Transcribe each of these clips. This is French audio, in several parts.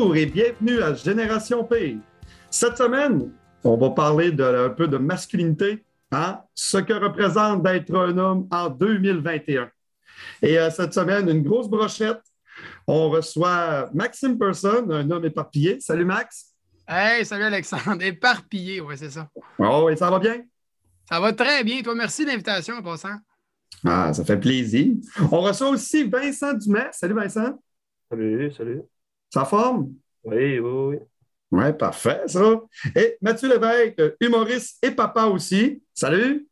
Bonjour et bienvenue à Génération P. Cette semaine, on va parler de, un peu de masculinité, hein? ce que représente d'être un homme en 2021. Et euh, cette semaine, une grosse brochette. On reçoit Maxime Person, un homme éparpillé. Salut Max. Hey, salut Alexandre. Éparpillé, oui, c'est ça. Oh, et ça va bien? Ça va très bien. Toi, merci de l'invitation en passant. Ah, ça fait plaisir. On reçoit aussi Vincent Dumais. Salut Vincent. Salut, salut. Ça forme? Oui, oui, oui. Oui, parfait, ça. Et Mathieu Lévesque, humoriste et papa aussi. Salut.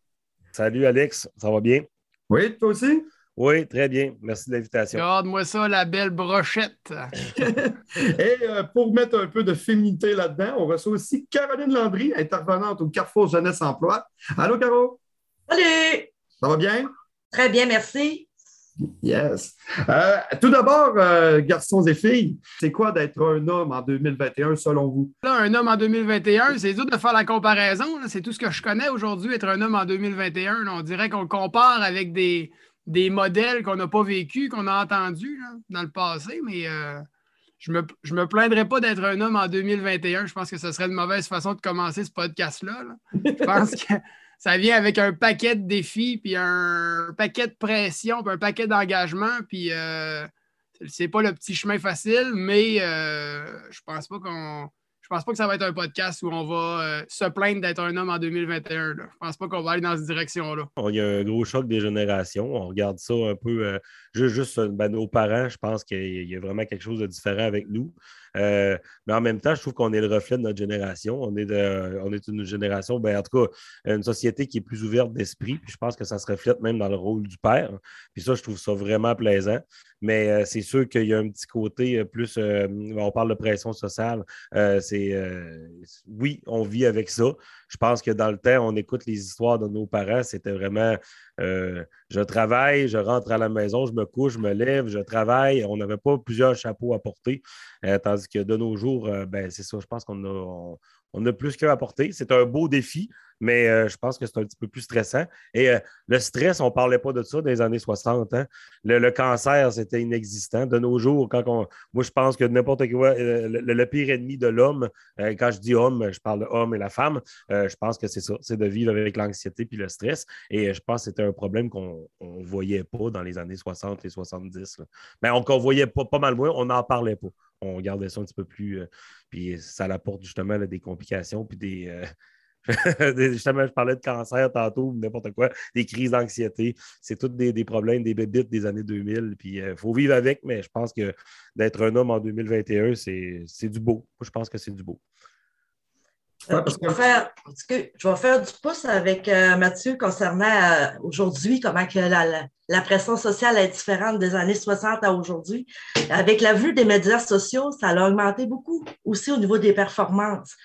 Salut, Alex. Ça va bien? Oui, toi aussi? Oui, très bien. Merci de l'invitation. Regarde-moi ça, la belle brochette. et euh, pour mettre un peu de féminité là-dedans, on reçoit aussi Caroline Landry, intervenante au Carrefour Jeunesse Emploi. Allô, Caro? Salut! Ça va bien? Très bien, merci. Yes. Euh, tout d'abord, euh, garçons et filles, c'est quoi d'être un homme en 2021 selon vous? un homme en 2021, c'est dur de faire la comparaison. C'est tout ce que je connais aujourd'hui, être un homme en 2021. on dirait qu'on compare avec des, des modèles qu'on n'a pas vécu, qu'on a entendus dans le passé, mais euh, je ne me, me plaindrais pas d'être un homme en 2021. Je pense que ce serait une mauvaise façon de commencer ce podcast-là. Je pense que ça vient avec un paquet de défis, puis un paquet de pression, puis un paquet d'engagement, puis euh, c'est pas le petit chemin facile, mais euh, je pense pas qu'on. Je pense pas que ça va être un podcast où on va euh, se plaindre d'être un homme en 2021. Là. Je pense pas qu'on va aller dans cette direction-là. Il y a un gros choc des générations. On regarde ça un peu. juste, juste ben, nos parents, je pense qu'il y a vraiment quelque chose de différent avec nous. Euh, mais en même temps, je trouve qu'on est le reflet de notre génération. On est, de, on est une génération, ben, en tout cas, une société qui est plus ouverte d'esprit. Puis je pense que ça se reflète même dans le rôle du père. Puis ça, je trouve ça vraiment plaisant. Mais euh, c'est sûr qu'il y a un petit côté euh, plus, on parle de pression sociale. c'est oui, on vit avec ça. Je pense que dans le temps, on écoute les histoires de nos parents. C'était vraiment je travaille, je rentre à la maison, je me couche, je me lève, je travaille. On n'avait pas plusieurs chapeaux à porter. Euh, tandis que de nos jours, euh, ben, c'est ça, je pense qu'on a, on a plus qu'à apporter. C'est un beau défi, mais euh, je pense que c'est un petit peu plus stressant. Et euh, le stress, on ne parlait pas de ça dans les années 60. Hein. Le, cancer, c'était inexistant. De nos jours, quand on, moi, je pense que n'importe quoi, euh, le, pire ennemi de l'homme, quand je dis homme, je parle de homme et la femme, je pense que c'est ça, c'est de vivre avec l'anxiété puis le stress. Et je pense que c'était un problème qu'on ne voyait pas dans les années 60 et 70. Mais on ne voyait pas, pas mal moins, on n'en parlait pas. On gardait ça un petit peu plus. puis ça apporte justement des complications puis des Justement, je parlais de cancer tantôt, n'importe quoi, des crises d'anxiété. C'est tous des, problèmes, des bébites des années 2000. Puis il euh, faut vivre avec, mais je pense que d'être un homme en 2021, c'est du beau. Moi, je pense que c'est du beau. Euh, je, vais faire, je, vais faire, du pouce avec euh, Mathieu concernant aujourd'hui, comment que la, la, pression sociale est différente des années 60 à aujourd'hui. Avec la vue des médias sociaux, ça a augmenté beaucoup aussi au niveau des performances.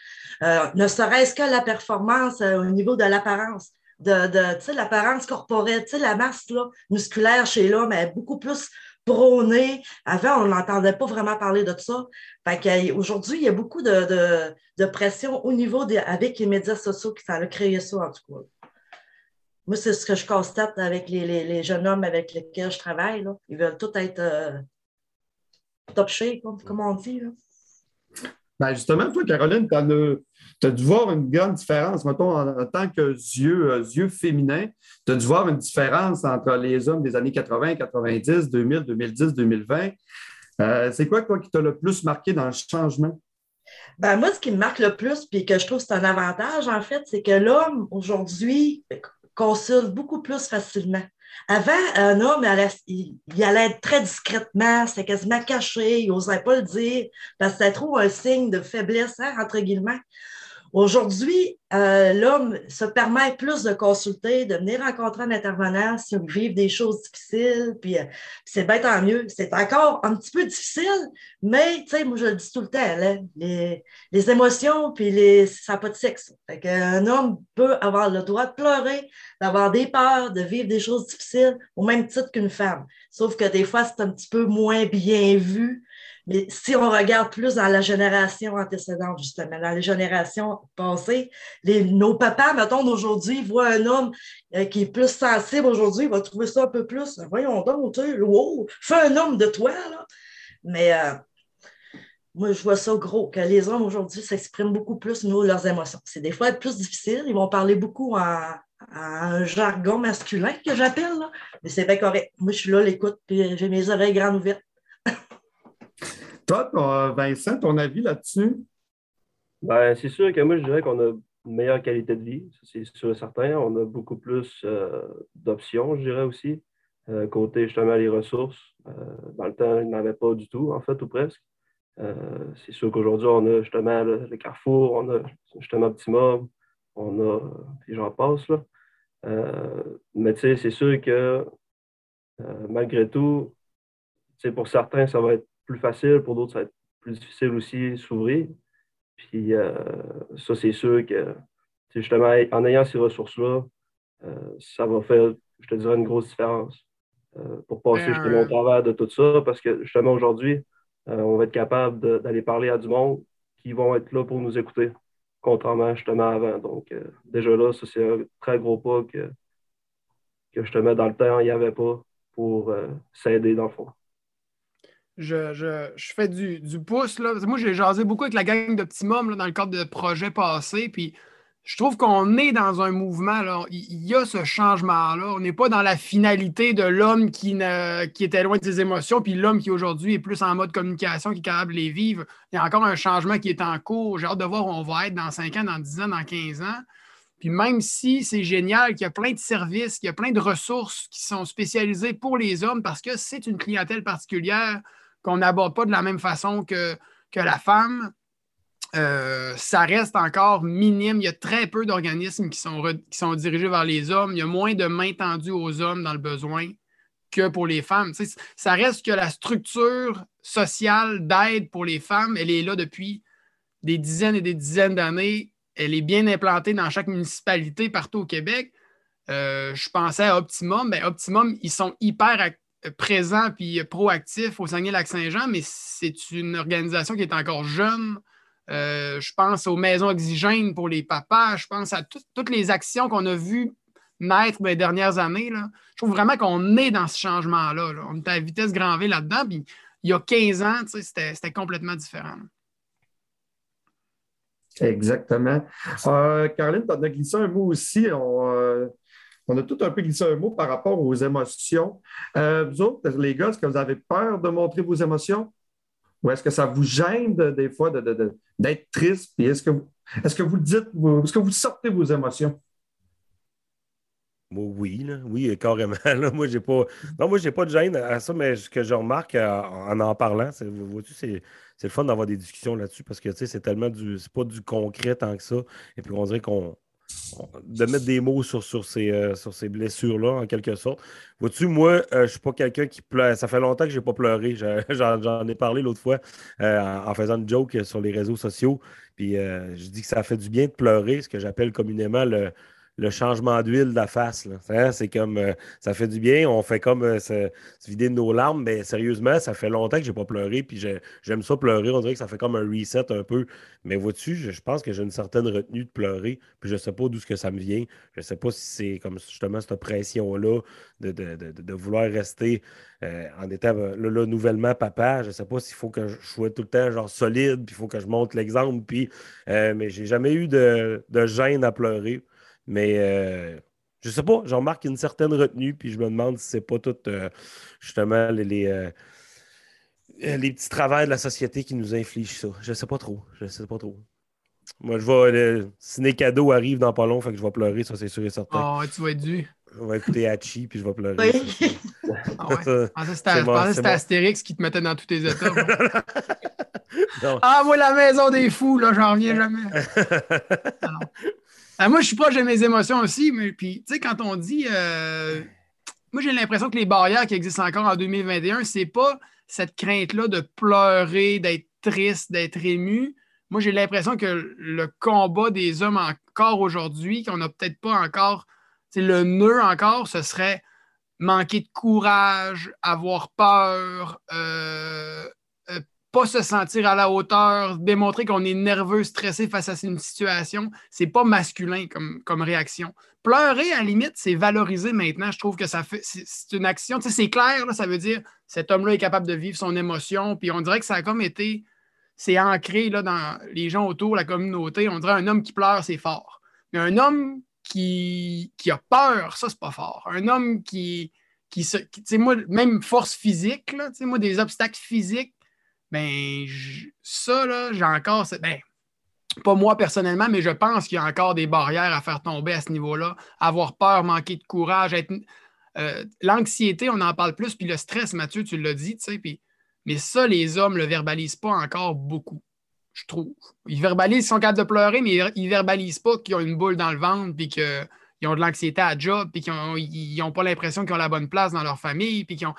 Euh, ne serait-ce que la performance euh, au niveau de l'apparence, de, l'apparence corporelle, la masse là, musculaire chez l'homme est beaucoup plus prônée. Avant, on n'entendait pas vraiment parler de ça. Aujourd'hui, il y a beaucoup de, de, pression au niveau des, avec les médias sociaux qui ça a créé ça, en tout cas. Moi, c'est ce que je constate avec les, les, jeunes hommes avec lesquels je travaille. Ils veulent tous être euh, top shape, comme on dit. Là. Ben justement, toi, Caroline, tu as, dû voir une grande différence, mettons, en, tant que yeux, euh, yeux féminins, tu as dû voir une différence entre les hommes des années 80, 90, 2000, 2010, 2020. c'est quoi, quoi, qui t'a le plus marqué dans le changement? Ben, moi, ce qui me marque le plus, puis que je trouve que c'est un avantage, en fait, c'est que l'homme, aujourd'hui, consulte beaucoup plus facilement. Avant, un homme, il, allait très discrètement, c'était quasiment caché, il n'osait pas le dire, parce que c'était trop un signe de faiblesse, hein, entre guillemets. Aujourd'hui, euh, l'homme se permet plus de consulter, de venir rencontrer un intervenant si on vit des choses difficiles, puis euh, c'est bien tant mieux. C'est encore un petit peu difficile, mais tu sais, moi je le dis tout le temps, les, émotions, puis les, ça n'a pas de sexe. Fait un homme peut avoir le droit de pleurer, d'avoir des peurs, de vivre des choses difficiles, au même titre qu'une femme. Sauf que des fois, c'est un petit peu moins bien vu mais si on regarde plus dans la génération antécédente, justement, dans les générations passées, les, nos papas, mettons, d'aujourd'hui, voient un homme euh, qui est plus sensible aujourd'hui, va trouver ça un peu plus. Voyons donc, tu wow, fais un homme de toi, là. Mais euh, moi, je vois ça gros, que les hommes aujourd'hui s'expriment beaucoup plus au niveau de leurs émotions. C'est des fois plus difficile. Ils vont parler beaucoup en, un jargon masculin que j'appelle, mais c'est bien correct. Moi, je suis là, l'écoute, puis j'ai mes oreilles grandes ouvertes. Toi, Vincent, ton avis là-dessus? Ben, c'est sûr que moi, je dirais qu'on a une meilleure qualité de vie, c'est sûr et certain. On a beaucoup plus euh, d'options, je dirais aussi. Euh, côté justement les ressources, euh, dans le temps, il n'y en avait pas du tout, en fait, ou presque. c'est sûr qu'aujourd'hui, on a justement le, Carrefour, on a justement Optimum, on a, puis j'en passe, là. mais tu sais, c'est sûr que malgré tout, pour certains, ça va être plus facile, pour d'autres, ça va être plus difficile aussi s'ouvrir. Puis euh, ça, c'est sûr que justement, en ayant ces ressources-là, euh, ça va faire, je te dirais, une grosse différence euh, pour passer justement au travers de tout ça. Parce que justement, aujourd'hui, on va être capable d'aller parler à du monde qui vont être là pour nous écouter, contrairement justement avant. Donc, déjà là, ça, c'est un très gros pas que, que justement, dans le temps, il n'y avait pas pour s'aider dans le fond je, fais du, pouce. Là. Moi, j'ai jasé beaucoup avec la gang d'Optimum dans le cadre de projets passés. Puis je trouve qu'on est dans un mouvement. Il y a ce changement-là. On n'est pas dans la finalité de l'homme qui, qui était loin de ses émotions, puis l'homme qui aujourd'hui est plus en mode communication, qui est capable de les vivre. Il y a encore un changement qui est en cours. J'ai hâte de voir où on va être dans 5 ans, dans 10 ans, dans 15 ans. Puis même si c'est génial, qu'il y a plein de services, qu'il y a plein de ressources qui sont spécialisées pour les hommes parce que c'est une clientèle particulière, qu'on n'aborde pas de la même façon que, que la femme, euh, ça reste encore minime. Il y a très peu d'organismes qui sont, qui sont dirigés vers les hommes. Il y a moins de mains tendues aux hommes dans le besoin que pour les femmes. ça reste que la structure sociale d'aide pour les femmes, elle est là depuis des dizaines et des dizaines d'années. Elle est bien implantée dans chaque municipalité partout au Québec. Euh, je pensais à Optimum. ben, Optimum, ils sont hyper présent puis proactif au Saguenay-Lac-Saint-Jean, mais c'est une organisation qui est encore jeune. Euh, je pense aux maisons oxygènes pour les papas, je pense à toutes les actions qu'on a vues naître dans les dernières années. Là. Je trouve vraiment qu'on est dans ce changement-là. On est à vitesse grand V là-dedans. Puis il y a 15 ans, c'était complètement différent. Exactement. Euh, Caroline, tu as glissé un mot aussi. On, euh, on a tout un peu glissé un mot par rapport aux émotions. Euh, vous autres, les gars, est-ce que vous avez peur de montrer vos émotions? Ou est-ce que ça vous gêne des fois d'être triste? est-ce que, vous, est-ce que vous le dites, est-ce que vous sortez vos émotions? oui, oui, carrément. moi, j'ai pas. Non, moi, j'ai pas de gêne à ça, mais ce que je remarque euh, en en parlant, c'est, c'est, le fun d'avoir des discussions là-dessus parce que c'est tellement du. C'est pas du concret tant que ça. Et puis on dirait qu'on de mettre des mots sur, sur ces, euh, ces blessures-là, en quelque sorte. Vois-tu, moi, euh, je ne suis pas quelqu'un qui pleure. Ça fait longtemps que je n'ai pas pleuré. J'en ai parlé l'autre fois euh, en faisant une joke sur les réseaux sociaux. Puis je dis que ça fait du bien de pleurer, ce que j'appelle communément le, le changement d'huile de la face. Hein, c'est comme euh, ça fait du bien, on fait comme euh, se, vider de nos larmes, mais sérieusement, ça fait longtemps que je n'ai pas pleuré, puis j'aime ça pleurer. On dirait que ça fait comme un reset un peu. Mais vois-tu, je, pense que j'ai une certaine retenue de pleurer, puis je ne sais pas d'où que ça me vient. Je ne sais pas si c'est comme justement cette pression-là de, vouloir rester euh, en étant là, nouvellement papa. Je ne sais pas s'il faut que je sois tout le temps genre solide, puis il faut que je montre l'exemple, puis mais j'ai jamais eu de, de gêne à pleurer. Mais euh, je sais pas, j'en remarque une certaine retenue, puis je me demande si c'est pas tout euh, justement les, euh, les, petits travails de la société qui nous infligent ça. Je sais pas trop. Je sais pas trop. Moi, je vais. Le ciné cadeau arrive dans pas long, fait que je vais pleurer, ça c'est sûr et certain. Ah, oh, tu vas être dû. On va écouter Hachi, puis je vais pleurer. Oui. ah ouais. c'était Astérix qui te mettait dans tous tes états. ah, moi, la maison des fous, là, j'en reviens jamais. Ah, moi, je suis proche de mes émotions aussi, mais puis, tu sais, quand on dit. Euh, moi, j'ai l'impression que les barrières qui existent encore en 2021, c'est pas cette crainte-là de pleurer, d'être triste, d'être ému. Moi, j'ai l'impression que le combat des hommes encore aujourd'hui, qu'on n'a peut-être pas encore, c'est le nœud encore, ce serait manquer de courage, avoir peur, euh, pas se sentir à la hauteur, démontrer qu'on est nerveux, stressé face à une situation, c'est pas masculin comme, réaction. Pleurer, à limite, c'est valoriser maintenant. Je trouve que ça. C'est une action. Tu sais, c'est clair, là, ça veut dire cet homme-là est capable de vivre son émotion. Puis on dirait que ça a comme été. c'est ancré là, dans les gens autour, la communauté. On dirait un homme qui pleure, c'est fort. Mais un homme qui, qui a peur, ça, c'est pas fort. Un homme qui, qui, se, moi, même force physique, là, moi, des obstacles physiques, ben, ça, là, j'ai encore. Ben, pas moi personnellement, mais je pense qu'il y a encore des barrières à faire tomber à ce niveau-là. Avoir peur, manquer de courage, être. Euh, l'anxiété, on en parle plus, puis le stress, Mathieu, tu l'as dit, tu sais, puis mais ça, les hommes ne le verbalisent pas encore beaucoup, je trouve. Ils verbalisent, ils sont capables de pleurer, mais ils ne verbalisent pas qu'ils ont une boule dans le ventre, puis qu'ils ont de l'anxiété à job, puis qu'ils n'ont pas l'impression qu'ils ont la bonne place dans leur famille, puis qu'ils ont.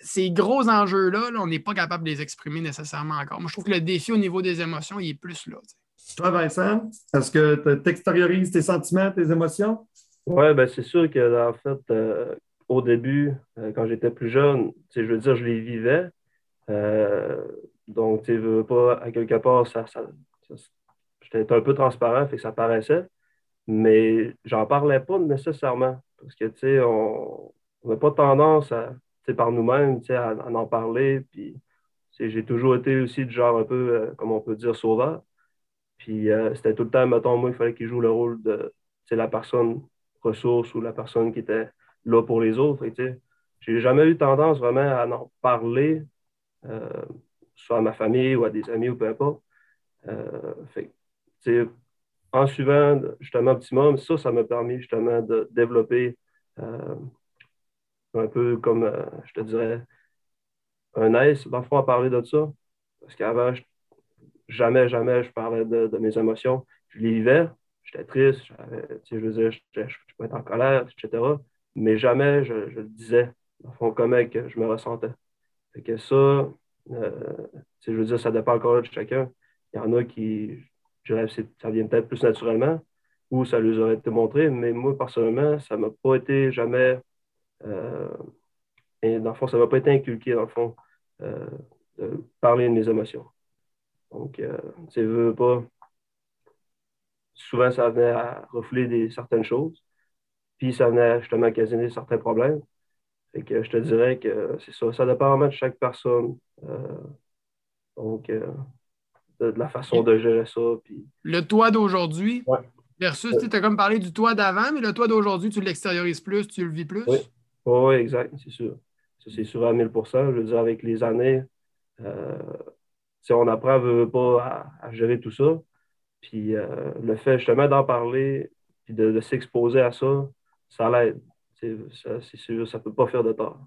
Ces gros enjeux-là, on n'est pas capable de les exprimer nécessairement encore. Moi, je trouve que le défi au niveau des émotions, il est plus là. Toi, Vincent, est-ce que tu extériorises tes sentiments, tes émotions? Oui, ben c'est sûr que en fait, euh, au début, euh, quand j'étais plus jeune, je veux dire, je les vivais, euh, donc, tu veux pas, à quelque part, ça, ça, j'étais un peu transparent, fait que ça paraissait, mais j'en parlais pas nécessairement. Parce que, tu sais, on n'a pas tendance à, par nous-mêmes, à, à en parler. Puis, j'ai toujours été aussi du genre un peu, euh, comme on peut dire, sauveur. Puis, euh, c'était tout le temps, mettons, moi, il fallait qu'il joue le rôle de la personne ressource ou la personne qui était là pour les autres. Je j'ai jamais eu tendance vraiment à en parler euh, soit à ma famille ou à des amis ou peu importe. Euh, en suivant justement Optimum, ça, ça m'a permis justement de développer un peu comme, je te dirais, un aise, dans le fond, à parler de ça. Parce qu'avant, jamais, jamais je parlais de, mes émotions. Je les vivais, j'étais triste, je veux je, je, peux être en colère, etc. Mais jamais je, le disais, dans le fond, comment je me ressentais. Fait que ça, euh, je veux dire, ça dépend encore de chacun. Il y en a qui, je dirais, ça vient peut-être plus naturellement ou ça leur aurait été montré, mais moi, personnellement, ça ne m'a pas été jamais. Euh, et dans le fond, ça ne m'a pas été inculqué, dans le fond, euh, de parler de mes émotions. Donc, euh, tu veux pas. Souvent, ça venait à des, certaines choses, puis ça venait justement à occasionner certains problèmes que je te dirais que c'est ça. Ça dépend vraiment de chaque personne. Euh, donc, euh, de, la façon de gérer ça. Puis... Le toit d'aujourd'hui versus, tu as comme parlé du toit d'avant, mais le toit d'aujourd'hui, tu l'extériorises plus, tu le vis plus? Oui, oui exact, c'est sûr. Ça, c'est sûr à 1000% Je veux dire, avec les années, euh, on apprend pas à, gérer tout ça. Puis euh, le fait justement d'en parler, puis de s'exposer à ça, ça l'aide c'est sûr, ça ne peut pas faire de tort.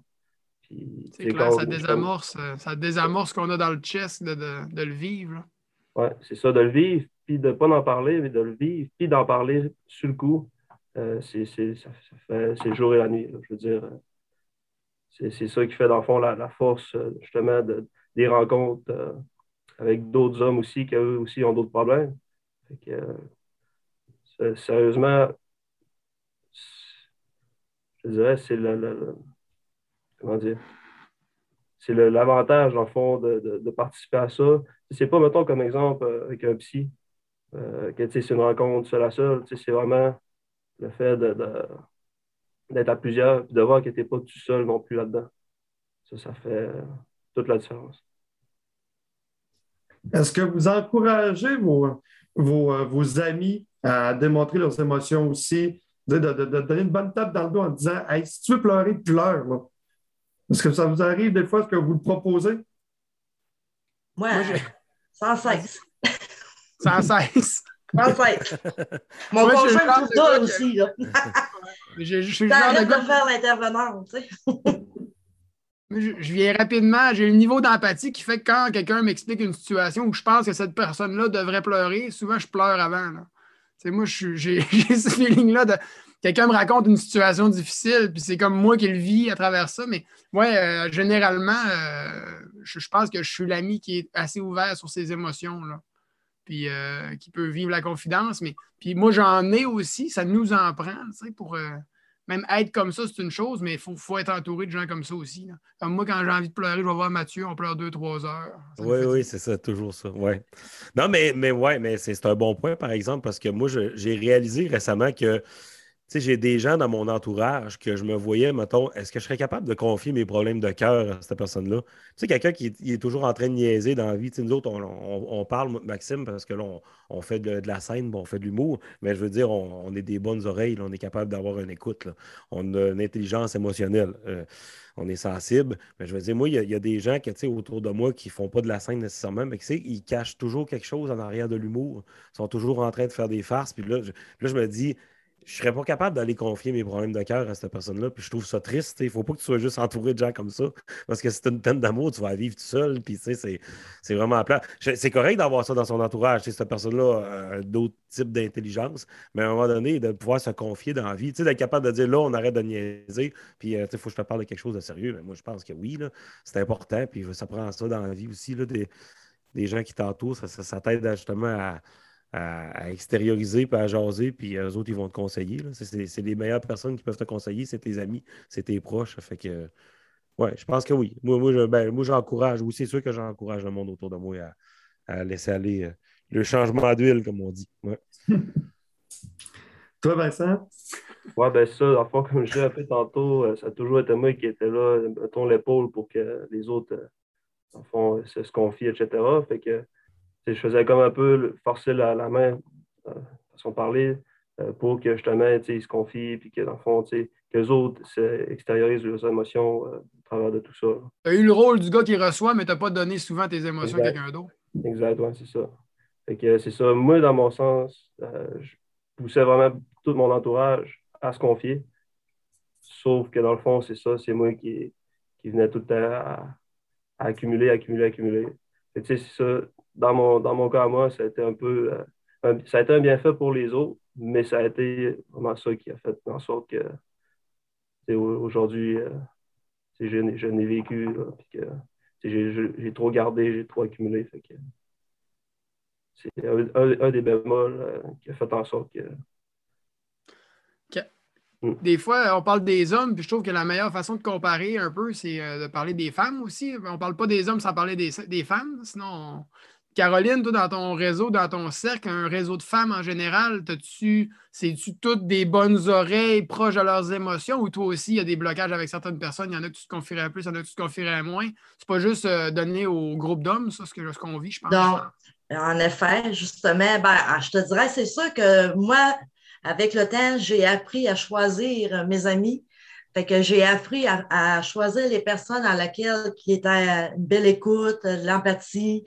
C'est clair, ça désamorce, euh, ça désamorce ce qu'on a dans le chest de, le vivre. Oui, c'est ça, de le vivre, puis de ne pas en parler, mais de le vivre, puis d'en parler sur le coup. Euh, c'est le jour et la nuit. je veux dire, euh, c'est ça qui fait, dans le fond, la, force, justement, de, des rencontres avec d'autres hommes aussi, qui eux aussi ont d'autres problèmes. sérieusement, je dirais, c'est le, comment dire, c'est l'avantage, en fond, de, participer à ça. C'est pas, mettons, comme exemple euh, avec un psy, euh, que c'est une rencontre seule à seule. C'est vraiment le fait d'être à plusieurs et de voir que tu n'es pas tout seul non plus là-dedans. Ça, ça fait toute la différence. Est-ce que vous encouragez vos, vos, vos, amis à démontrer leurs émotions aussi de, donner une bonne tape dans le dos en disant Hey, si tu veux pleurer, pleure. Est-ce que ça vous arrive des fois, est-ce que vous le proposez? Moi, cesse. Sans cesse. Sans cesse. Mon conjoint me trouve ça aussi. Là. je, je, de faire l'intervenant, tu sais. Je, je, viens rapidement, j'ai le niveau d'empathie qui fait que quand quelqu'un m'explique une situation où je pense que cette personne-là devrait pleurer, souvent je pleure avant. Là moi, j'ai ce feeling-là de quelqu'un me raconte une situation difficile, puis c'est comme moi qui le vis à travers ça. Mais ouais, euh, généralement, euh, je, pense que je suis l'ami qui est assez ouvert sur ses émotions, là, puis euh, qui peut vivre la confidence. Mais puis moi, j'en ai aussi, ça nous en prend, pour même être comme ça, c'est une chose, mais il faut, être entouré de gens comme ça aussi. Comme moi, quand j'ai envie de pleurer, je vais voir Mathieu, on pleure deux, trois heures. Oui, oui, c'est ça, toujours ça. Ouais. Non, mais, mais ouais, mais c'est un bon point, par exemple, parce que moi, j'ai réalisé récemment que sais, j'ai des gens dans mon entourage que je me voyais, mettons, est-ce que je serais capable de confier mes problèmes de cœur à cette personne-là? Tu sais, quelqu'un qui est, toujours en train de niaiser dans la vie. Nous autres, on, parle, Maxime, parce que là, on, fait de, la scène, on fait de l'humour, mais je veux dire, on, est des bonnes oreilles, on est capable d'avoir une écoute, on a une intelligence émotionnelle. Euh, on est sensible. Mais je veux dire, moi, il y, a des gens qui, autour de moi qui ne font pas de la scène nécessairement, mais qui, ils cachent toujours quelque chose en arrière de l'humour. Sont toujours en train de faire des farces. Puis là, je me dis, je serais pas capable d'aller confier mes problèmes de cœur à cette personne-là. Puis je trouve ça triste. Il faut pas que tu sois juste entouré de gens comme ça. Parce que c'est une peine d'amour, tu vas vivre tout seul. Puis c'est, c'est vraiment plat. C'est correct d'avoir ça dans son entourage. Cette personne-là a d'autres types d'intelligence. Mais à un moment donné, de pouvoir se confier dans la vie, d'être capable de dire là, on arrête de niaiser. Puis euh, il faut que je te parle de quelque chose de sérieux. Mais moi, je pense que oui, c'est important. Puis ça prend ça dans la vie aussi. Là, des, des gens qui t'entourent. Ça, ça t'aide justement à à, extérioriser, puis à jaser, puis eux autres, ils vont te conseiller. C'est les meilleures personnes qui peuvent te conseiller, c'est tes amis, c'est tes proches. Fait que, ouais, je pense que oui. Moi, moi, ben, j'encourage, oui, c'est sûr que j'encourage le monde autour de moi à, laisser aller euh, le changement d'huile, comme on dit. Ouais. Toi, Vincent? Ouais, ben ça, en fond, comme je disais un peu tantôt, euh, ça a toujours été moi qui était là, mettons l'épaule pour que les autres, euh, en fond, se, se confient, etc. Fait que je faisais comme un peu forcer la, main, euh, façon parler, euh, pour que justement, ils se confient, puis que dans le fond, que les autres extériorisent leurs émotions euh, au travers de tout ça. Tu as eu le rôle du gars qui reçoit, mais tu n'as pas donné souvent tes émotions à quelqu'un d'autre. Exact, c'est ça. c'est ça. Moi, dans mon sens, je poussais vraiment tout mon entourage à se confier. Sauf que dans le fond, c'est ça, c'est moi qui, qui venais tout le temps à, accumuler, accumuler, accumuler. c'est ça dans mon, dans mon cas à moi, ça a été un peu euh, un, ça a été un bienfait pour les autres, mais ça a été vraiment ça qui a fait en sorte que aujourd'hui, euh, je, je n'ai vécu, j'ai trop gardé, j'ai trop accumulé. c'est un, des bémols euh, qui a fait en sorte que. Hmm. Des fois, on parle des hommes, puis je trouve que la meilleure façon de comparer un peu, c'est de parler des femmes aussi. On ne parle pas des hommes sans parler des, des femmes, sinon Caroline, toi, dans ton réseau, dans ton cercle, un réseau de femmes en général, c'est-tu toutes des bonnes oreilles proches de leurs émotions ou toi aussi, il y a des blocages avec certaines personnes, il y en a que tu te confierais plus, il y en a que tu te confierais moins? C'est pas juste euh, donné au groupe d'hommes, ça, ce qu'on vit, je pense. Non, en effet, justement, ben, ah, je te dirais, c'est sûr que moi, avec le temps, j'ai appris à choisir mes amis. Fait que j'ai appris à, choisir les personnes à laquelle qui étaient une belle écoute, l'empathie,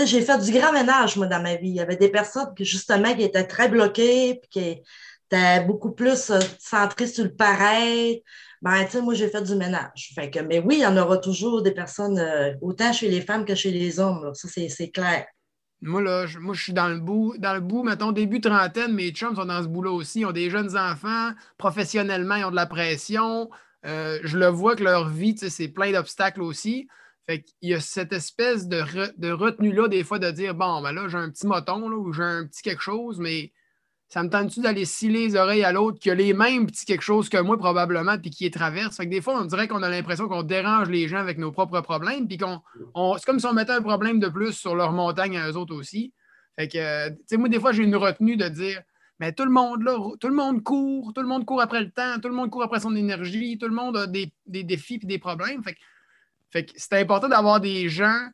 sais, j'ai fait du grand ménage, moi, dans ma vie. Il y avait des personnes qui, justement, qui étaient très bloquées, puis qui étaient beaucoup plus euh, centrées sur le pareil. Ben, tu sais, moi, j'ai fait du ménage. Que, mais oui, il y en aura toujours des personnes, euh, autant chez les femmes que chez les hommes. Ça, c'est clair. Moi, là, je, moi, je suis dans le bout, dans le bout, mettons, début trentaine, mes chums sont dans ce bout-là aussi. Ils ont des jeunes enfants, professionnellement, ils ont de la pression. Euh, je le vois que leur vie, c'est plein d'obstacles aussi. Fait qu'il y a cette espèce de, retenue-là, des fois, de dire Bon, ben là, j'ai un petit moton là, ou j'ai un petit quelque chose, mais ça me tente-tu d'aller sciller les oreilles à l'autre qui a les mêmes petits quelque chose que moi, probablement, puis qui les traverse? Fait que des fois, on dirait qu'on a l'impression qu'on dérange les gens avec nos propres problèmes, puis qu'on. c'est comme si on mettait un problème de plus sur leur montagne à eux autres aussi. Fait que, tu sais, moi, des fois, j'ai une retenue de dire mais tout le monde, là, tout le monde court, tout le monde court après le temps, tout le monde court après son énergie, tout le monde a des, défis et des problèmes. Fait que fait que c'est important d'avoir des gens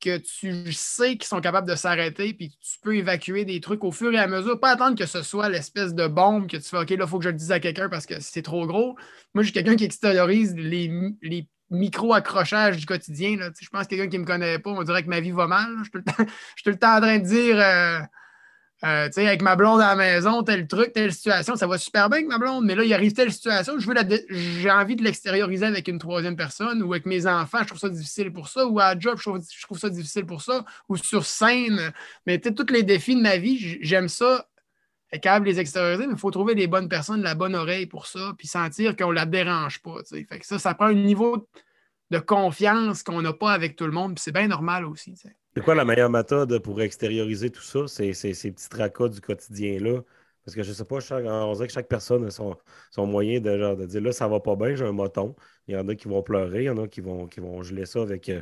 que tu sais qui sont capables de s'arrêter, puis tu peux évacuer des trucs au fur et à mesure. Pas attendre que ce soit l'espèce de bombe que tu fais OK, là, il faut que je le dise à quelqu'un parce que c'est trop gros. Moi, je suis quelqu'un qui extériorise les, micro-accrochages du quotidien. Là. Je pense que quelqu'un qui ne me connaît pas, on dirait que ma vie va mal. Je suis tout le temps en train de dire. Euh, euh, avec ma blonde à la maison, tel truc, telle situation, ça va super bien avec ma blonde, mais là, il arrive telle situation, je j'ai envie de l'extérioriser avec une troisième personne ou avec mes enfants, je trouve ça difficile pour ça, ou à job, je trouve, ça difficile pour ça, ou sur scène. Mais tous les défis de ma vie, j'aime ça, être capable de les extérioriser, mais il faut trouver les bonnes personnes, la bonne oreille pour ça, puis sentir qu'on ne la dérange pas. Fait que ça, ça prend un niveau de confiance qu'on n'a pas avec tout le monde, puis c'est bien normal aussi. C'est quoi la meilleure méthode pour extérioriser tout ça, ces, ces, petits tracas du quotidien-là? Parce que je sais pas, on dirait que chaque personne a son, moyen de, genre, de dire là, ça va pas bien, j'ai un moton. Il y en a qui vont pleurer, il y en a qui vont, qui vont geler ça avec, euh,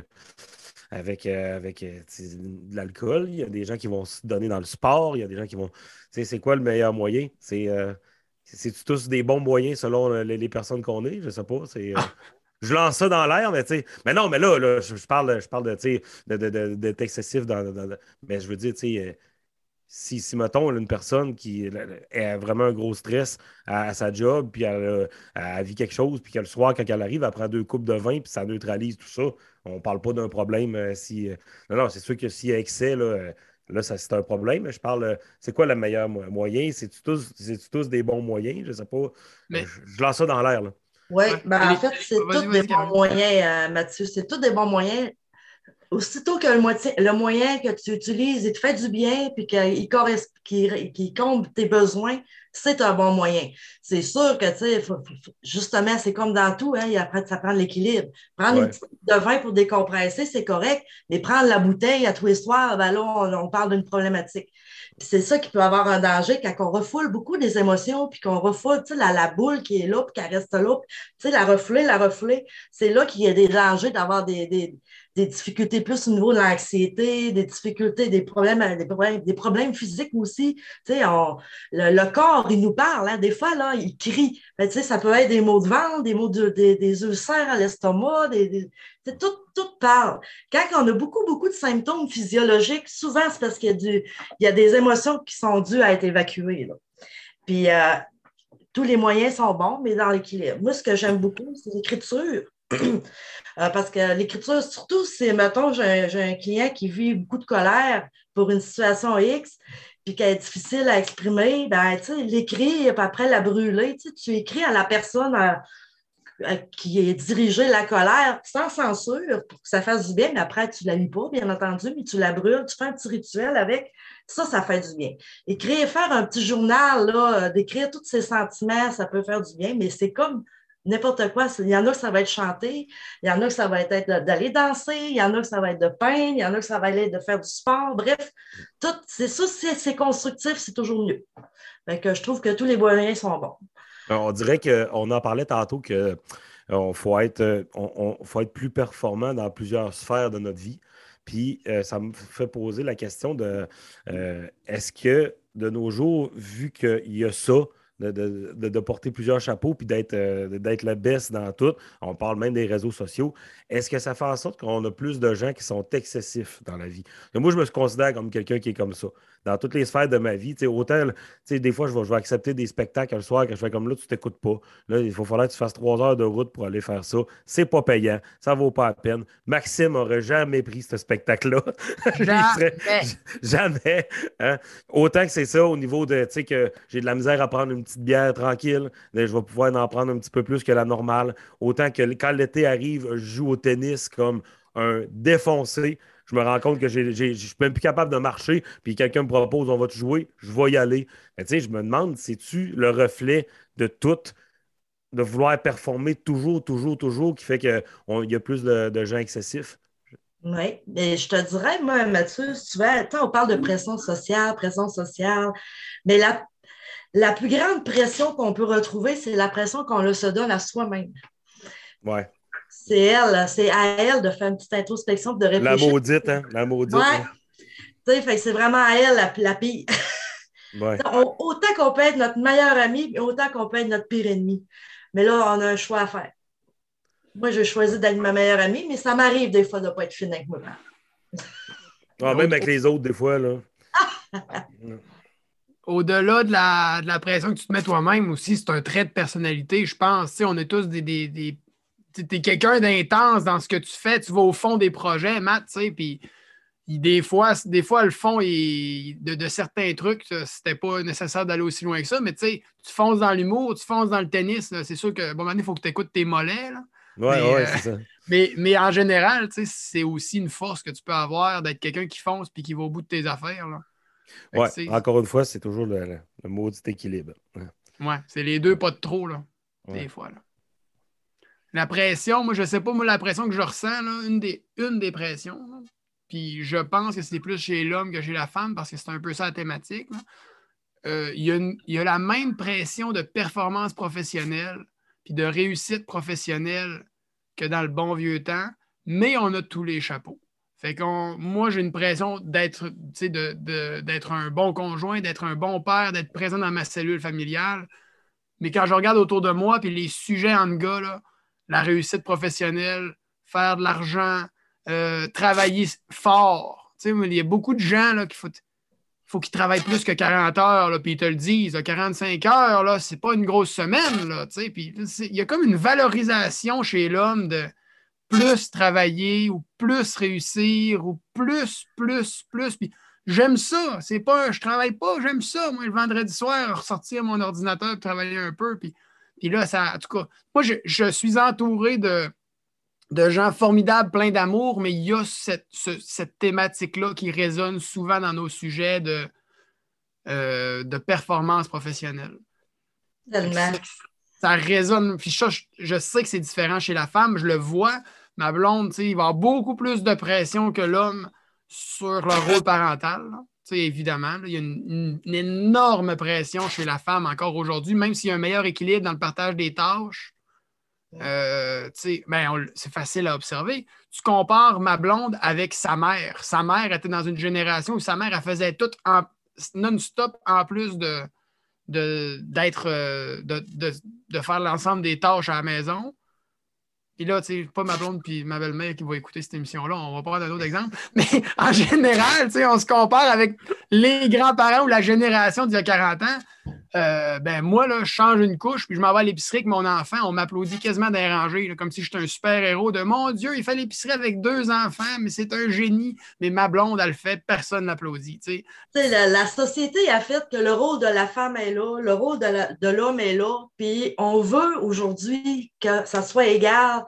avec, euh, avec euh, de l'alcool. Il y a des gens qui vont se donner dans le sport. Il y a des gens qui vont. C'est quoi le meilleur moyen? C'est tous des bons moyens selon les, personnes qu'on est? Je sais pas. C'est. Je lance ça dans l'air, mais tu sais. Mais non, mais là, là je, parle, je parle de, de, de, d'être excessif dans, Mais je veux dire, tu sais, euh, si, si, mettons, une personne qui a vraiment un gros stress à, sa job, puis elle, vit quelque chose, puis que le soir, quand elle arrive, elle prend deux coupes de vin, puis ça neutralise tout ça. On parle pas d'un problème euh, si. Euh, non, non, c'est sûr que s'il y a excès, là, là c'est un problème. Je parle, c'est quoi le meilleur moyen? C'est-tu tous, tous, des bons moyens? Je sais pas. Je, je, lance ça dans l'air, là. Oui, ben, en fait, c'est tous des bons moyens, euh, Mathieu. C'est tous des bons moyens. Aussitôt que le, le moyen que tu utilises, il te fait du bien puis qu'il comble tes besoins, c'est un bon moyen. C'est sûr que, tu sais, justement, c'est comme dans tout, hein, après, ça prend l'équilibre. Prendre une petite de vin pour décompresser, c'est correct, mais prendre la bouteille à tous les soirs, ben là, on parle d'une problématique c'est ça qui peut avoir un danger quand on refoule beaucoup des émotions, puis qu'on refoule la, la boule qui est là, puis qu'elle reste là. La refouler, la refouler, c'est là qu'il y a des dangers d'avoir des, des, des, difficultés plus au niveau de l'anxiété, des difficultés, des problèmes, des problèmes, des problèmes physiques aussi. On, le, corps, il nous parle. Hein, des fois, là, il crie. Ben, ça peut être des mots de ventre, des mots de, des, des ulcères à l'estomac, des, tout, tout parle. Quand on a beaucoup, beaucoup de symptômes physiologiques, souvent, c'est parce qu'il y, a du, il y a des émotions qui sont dues à être évacuées. Puis, euh, tous les moyens sont bons, mais dans l'équilibre. Moi, ce que j'aime beaucoup, c'est l'écriture. Euh, parce que l'écriture, surtout si, mettons, j'ai un, client qui vit beaucoup de colère pour une situation X, puis qu'elle est difficile à exprimer, ben, tu sais, l'écrire, puis après la brûler, tu écris à la personne, euh, euh, qui est dirigé la colère sans censure pour que ça fasse du bien, mais après, tu la lis pas, bien entendu, mais tu la brûles, tu fais un petit rituel avec. Ça, ça fait du bien. Écrire, faire un petit journal, d'écrire tous ses sentiments, ça peut faire du bien, mais c'est comme n'importe quoi. Il y en a que ça va être chanter, il y en a que ça va être d'aller danser, il y en a que ça va être de peindre, il y en a que ça va être de faire du sport. Bref, tout, c'est ça, c'est constructif, c'est toujours mieux. que je trouve que tous les moyens sont bons. Euh, on dirait qu'on en parlait tantôt que euh, on faut, être, euh, on, faut être plus performant dans plusieurs sphères de notre vie. Puis ça me fait poser la question de est-ce que de nos jours, vu qu'il y a ça, de, porter plusieurs chapeaux puis d'être d'être la baisse dans tout, on parle même des réseaux sociaux, est-ce que ça fait en sorte qu'on a plus de gens qui sont excessifs dans la vie? moi, je me considère comme quelqu'un qui est comme ça dans toutes les sphères de ma vie. autant, des fois, je vais, je vais, accepter des spectacles le soir que je fais comme là, tu t'écoutes pas. Là, il faut falloir que tu fasses trois heures de route pour aller faire ça. C'est pas payant. Ça vaut pas la peine. Maxime aurait jamais pris ce spectacle-là. Jamais. jamais. Hein. Autant que c'est ça au niveau de, tu sais, que j'ai de la misère à prendre une petite bière tranquille. je vais pouvoir en prendre un petit peu plus que la normale. Autant que quand l'été arrive, je joue au tennis comme un défoncé je me rends compte que je ne suis même plus capable de marcher, puis quelqu'un me propose on va te jouer, je vais y aller. Mais tu sais, je me demande, c'est-tu le reflet de tout, de vouloir performer toujours, toujours, toujours, qui fait qu'il y a plus de, gens excessifs? Oui, mais je te dirais, moi, Mathieu, souvent, on parle de pression sociale, pression sociale, mais la, la plus grande pression qu'on peut retrouver, c'est la pression qu'on se donne à soi-même. Ouais c'est elle, c'est à elle de faire une petite introspection, de réfléchir. La maudite, hein? La maudite. Ouais. Hein? c'est vraiment à elle la, la pire. Ouais. autant qu'on peut être notre meilleur ami, autant qu'on peut être notre pire ennemi. Mais là, on a un choix à faire. Moi, je choisi d'être ma meilleure amie, mais ça m'arrive des fois de ne pas être fine avec moi. Ah, même avec les autres, des fois, là. Au-delà de la, de la, pression que tu te mets toi-même aussi, c'est un trait de personnalité, je pense. on est tous des, es quelqu'un d'intense dans ce que tu fais, tu vas au fond des projets, Matt, tu sais, puis des fois, des fois, le fond de, certains trucs, c'était pas nécessaire d'aller aussi loin que ça, mais tu sais, tu fonces dans l'humour, tu fonces dans le tennis, c'est sûr que, bon, il faut que tu écoutes tes mollets, là. Ouais, ouais, euh, c'est ça. Mais, mais, en général, c'est aussi une force que tu peux avoir d'être quelqu'un qui fonce puis qui va au bout de tes affaires. Là. Ouais, encore une fois, c'est toujours le, le, le maudit équilibre. Ouais, c'est les deux, pas de trop, là, des fois. Là. La pression, moi, je sais pas, moi, la pression que je ressens, une, des, une des pressions, puis je pense que c'est plus chez l'homme que chez la femme, parce que c'est un peu ça la thématique. Euh, il y, a la même pression de performance professionnelle, puis de réussite professionnelle que dans le bon vieux temps, mais on a tous les chapeaux. Fait que moi, j'ai une pression d'être, d'être un bon conjoint, d'être un bon père, d'être présent dans ma cellule familiale. Mais quand je regarde autour de moi, puis les sujets en gars, là, la réussite professionnelle, faire de l'argent, euh, travailler fort. il y a beaucoup de gens là, qu'il faut, qu'ils travaillent plus que 40 heures, puis ils te le disent. 45 heures, là, c'est pas une grosse semaine. Il y a comme une valorisation chez l'homme de plus travailler ou plus réussir ou plus, plus, plus. Puis j'aime ça. C'est pas, je travaille pas, j'aime ça. Moi, le vendredi soir, ressortir mon ordinateur, travailler un peu. Puis, puis là, ça, en tout cas, moi, je, suis entouré de, de gens formidables, pleins d'amour, mais il y a cette, thématique-là qui résonne souvent dans nos sujets de, euh, de performance professionnelle. Ça, résonne. Puis je, sais que c'est différent chez la femme, je le vois. Ma blonde, il va y avoir beaucoup plus de pression que l'homme sur le rôle parental. Évidemment, il y a une, énorme pression chez la femme encore aujourd'hui, même s'il y a un meilleur équilibre dans le partage des tâches. Euh, ben, c'est facile à observer. Tu compares ma blonde avec sa mère. Sa mère était dans une génération où sa mère, elle faisait tout non-stop en plus de, d'être euh, de, de, faire l'ensemble des tâches à la maison. Puis là, tu sais, pas ma blonde puis ma belle-mère qui va écouter cette émission-là, on va prendre un autre exemple. Mais en général, tu sais, on se compare avec les grands-parents ou la génération d'il y a 40 ans. Euh, ben moi, là, je change une couche, puis je m'en vais à l'épicerie avec mon enfant. On m'applaudit quasiment dérangé, comme si j'étais un super-héros de mon Dieu, il fait l'épicerie avec deux enfants, mais c'est un génie. Mais ma blonde, elle le fait, personne n'applaudit. La, la, société a fait que le rôle de la femme est là, le rôle de l'homme est là, puis on veut aujourd'hui que ça soit égal.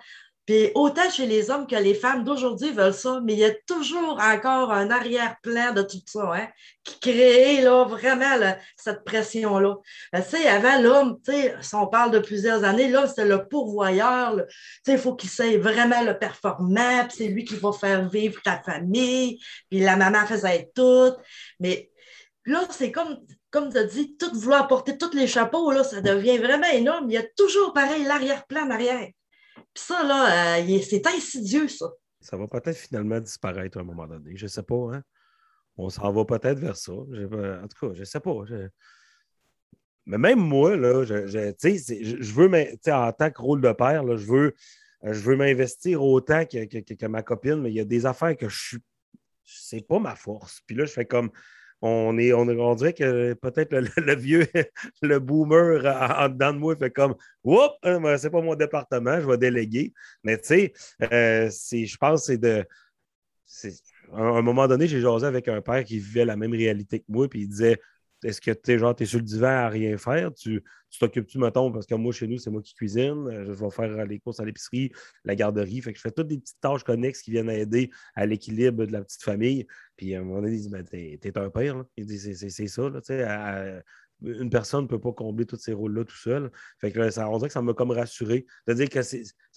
Puis autant chez les hommes que les femmes d'aujourd'hui veulent ça, mais il y a toujours encore un arrière-plan de tout ça, hein, qui crée là, vraiment cette pression-là. Euh, tu sais, avant, l'homme, si on parle de plusieurs années, là, c'est le pourvoyeur. Il faut qu'il soit vraiment le performant, c'est lui qui va faire vivre ta famille, puis la maman faisait tout. Mais là, c'est comme, comme tu as dit, tout vouloir porter tous les chapeaux, là, ça devient vraiment énorme. Il y a toujours pareil l'arrière-plan en arrière. Puis ça, là, euh, c'est insidieux, ça. Ça va peut-être finalement disparaître à un moment donné. Je ne sais pas, hein? On s'en va peut-être vers ça. en tout cas, je ne sais pas. Mais même moi, là, je, je veux, en tant que rôle de père, là, je veux, je veux m'investir autant que, que, ma copine, mais il y a des affaires que je suis. C'est pas ma force. Puis là, je fais comme on, est, on, dirait que peut-être le, vieux, le boomer en, dedans de moi fait comme Oups, hein, c'est pas mon département, je vais déléguer. Mais tu sais, euh, je pense que c'est de. À un moment donné, j'ai jasé avec un père qui vivait la même réalité que moi, puis il disait est-ce que tu es sur le divan à rien faire? Tu t'occupes-tu, mettons, parce que moi, chez nous, c'est moi qui cuisine, euh, je vais faire les courses à l'épicerie, la garderie. Fait que je fais toutes des petites tâches connexes qui viennent aider à l'équilibre de la petite famille. Puis à un moment donné, il dit ben, T'es un père, là. Il dit C'est ça, là, une personne ne peut pas combler tous ces rôles-là tout seul. Fait que ça, on dirait que ça m'a comme rassuré. C'est-à-dire que